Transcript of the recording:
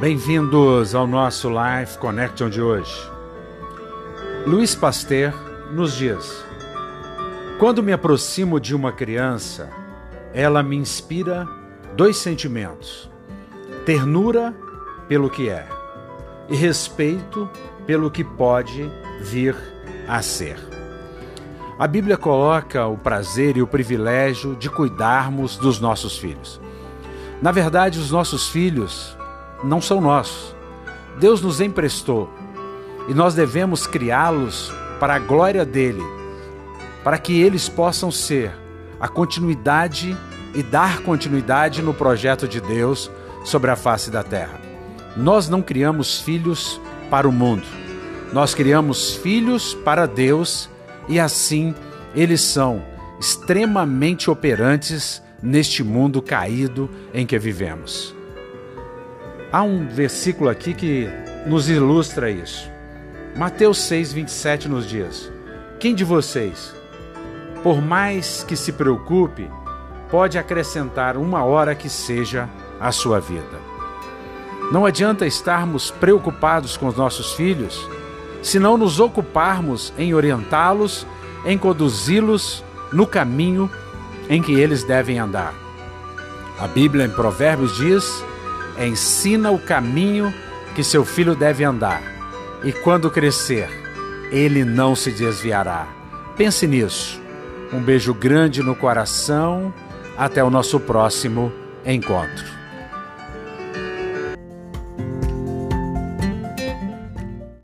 Bem-vindos ao nosso Life Connection de hoje. Luiz Pasteur nos diz: Quando me aproximo de uma criança, ela me inspira dois sentimentos: ternura pelo que é e respeito pelo que pode vir a ser. A Bíblia coloca o prazer e o privilégio de cuidarmos dos nossos filhos. Na verdade, os nossos filhos não são nossos. Deus nos emprestou e nós devemos criá-los para a glória dele, para que eles possam ser a continuidade e dar continuidade no projeto de Deus sobre a face da terra. Nós não criamos filhos para o mundo, nós criamos filhos para Deus e assim eles são extremamente operantes neste mundo caído em que vivemos. Há um versículo aqui que nos ilustra isso. Mateus 6, 27 nos diz: Quem de vocês, por mais que se preocupe, pode acrescentar uma hora que seja à sua vida? Não adianta estarmos preocupados com os nossos filhos se não nos ocuparmos em orientá-los, em conduzi-los no caminho em que eles devem andar. A Bíblia em Provérbios diz ensina o caminho que seu filho deve andar, e quando crescer, ele não se desviará. Pense nisso. Um beijo grande no coração. Até o nosso próximo encontro.